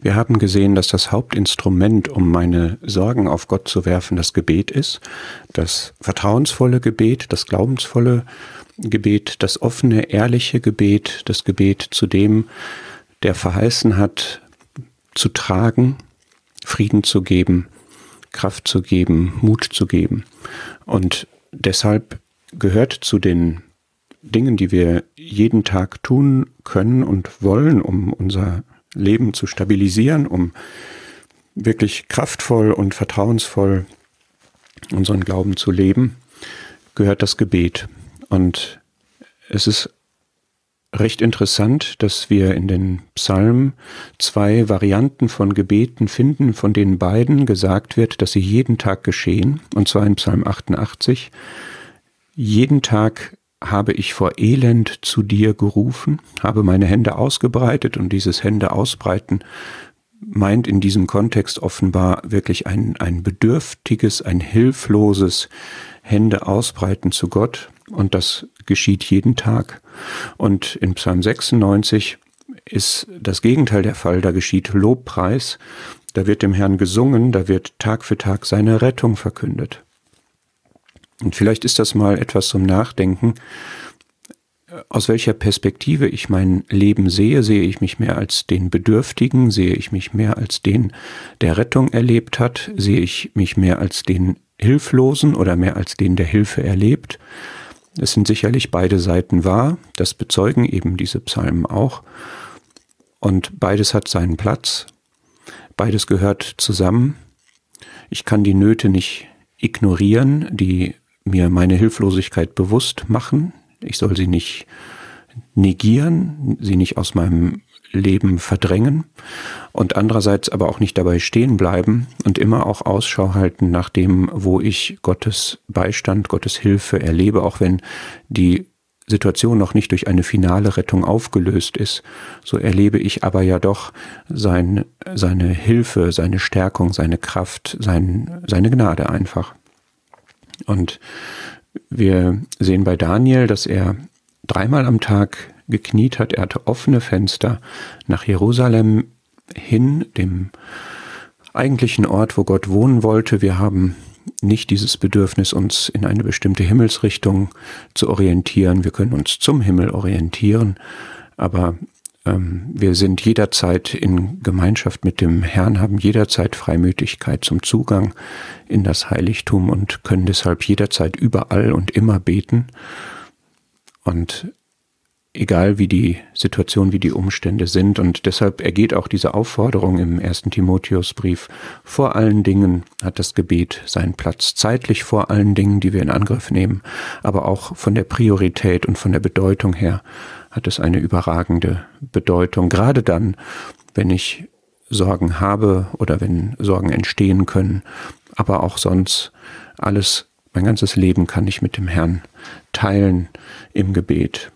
Wir haben gesehen, dass das Hauptinstrument, um meine Sorgen auf Gott zu werfen, das Gebet ist. Das vertrauensvolle Gebet, das glaubensvolle Gebet, das offene, ehrliche Gebet, das Gebet zu dem, der verheißen hat, zu tragen, Frieden zu geben, Kraft zu geben, Mut zu geben. Und deshalb gehört zu den Dingen, die wir jeden Tag tun können und wollen, um unser Leben zu stabilisieren, um wirklich kraftvoll und vertrauensvoll unseren Glauben zu leben, gehört das Gebet. Und es ist recht interessant, dass wir in den Psalmen zwei Varianten von Gebeten finden, von denen beiden gesagt wird, dass sie jeden Tag geschehen, und zwar in Psalm 88. Jeden Tag habe ich vor Elend zu dir gerufen, habe meine Hände ausgebreitet und dieses Hände ausbreiten meint in diesem Kontext offenbar wirklich ein, ein bedürftiges, ein hilfloses Hände ausbreiten zu Gott und das geschieht jeden Tag. Und in Psalm 96 ist das Gegenteil der Fall, da geschieht Lobpreis, da wird dem Herrn gesungen, da wird Tag für Tag seine Rettung verkündet. Und vielleicht ist das mal etwas zum Nachdenken. Aus welcher Perspektive ich mein Leben sehe, sehe ich mich mehr als den Bedürftigen, sehe ich mich mehr als den, der Rettung erlebt hat, sehe ich mich mehr als den Hilflosen oder mehr als den, der Hilfe erlebt. Es sind sicherlich beide Seiten wahr, das bezeugen eben diese Psalmen auch. Und beides hat seinen Platz, beides gehört zusammen. Ich kann die Nöte nicht ignorieren, die mir meine Hilflosigkeit bewusst machen. Ich soll sie nicht negieren, sie nicht aus meinem Leben verdrängen und andererseits aber auch nicht dabei stehen bleiben und immer auch Ausschau halten nach dem, wo ich Gottes Beistand, Gottes Hilfe erlebe, auch wenn die Situation noch nicht durch eine finale Rettung aufgelöst ist, so erlebe ich aber ja doch sein, seine Hilfe, seine Stärkung, seine Kraft, sein, seine Gnade einfach. Und wir sehen bei Daniel, dass er dreimal am Tag gekniet hat. Er hatte offene Fenster nach Jerusalem hin, dem eigentlichen Ort, wo Gott wohnen wollte. Wir haben nicht dieses Bedürfnis, uns in eine bestimmte Himmelsrichtung zu orientieren. Wir können uns zum Himmel orientieren, aber wir sind jederzeit in Gemeinschaft mit dem Herrn, haben jederzeit Freimütigkeit zum Zugang in das Heiligtum und können deshalb jederzeit überall und immer beten. Und egal wie die Situation, wie die Umstände sind. Und deshalb ergeht auch diese Aufforderung im ersten Timotheusbrief. Vor allen Dingen hat das Gebet seinen Platz, zeitlich vor allen Dingen, die wir in Angriff nehmen, aber auch von der Priorität und von der Bedeutung her hat es eine überragende Bedeutung. Gerade dann, wenn ich Sorgen habe oder wenn Sorgen entstehen können, aber auch sonst alles, mein ganzes Leben kann ich mit dem Herrn teilen im Gebet.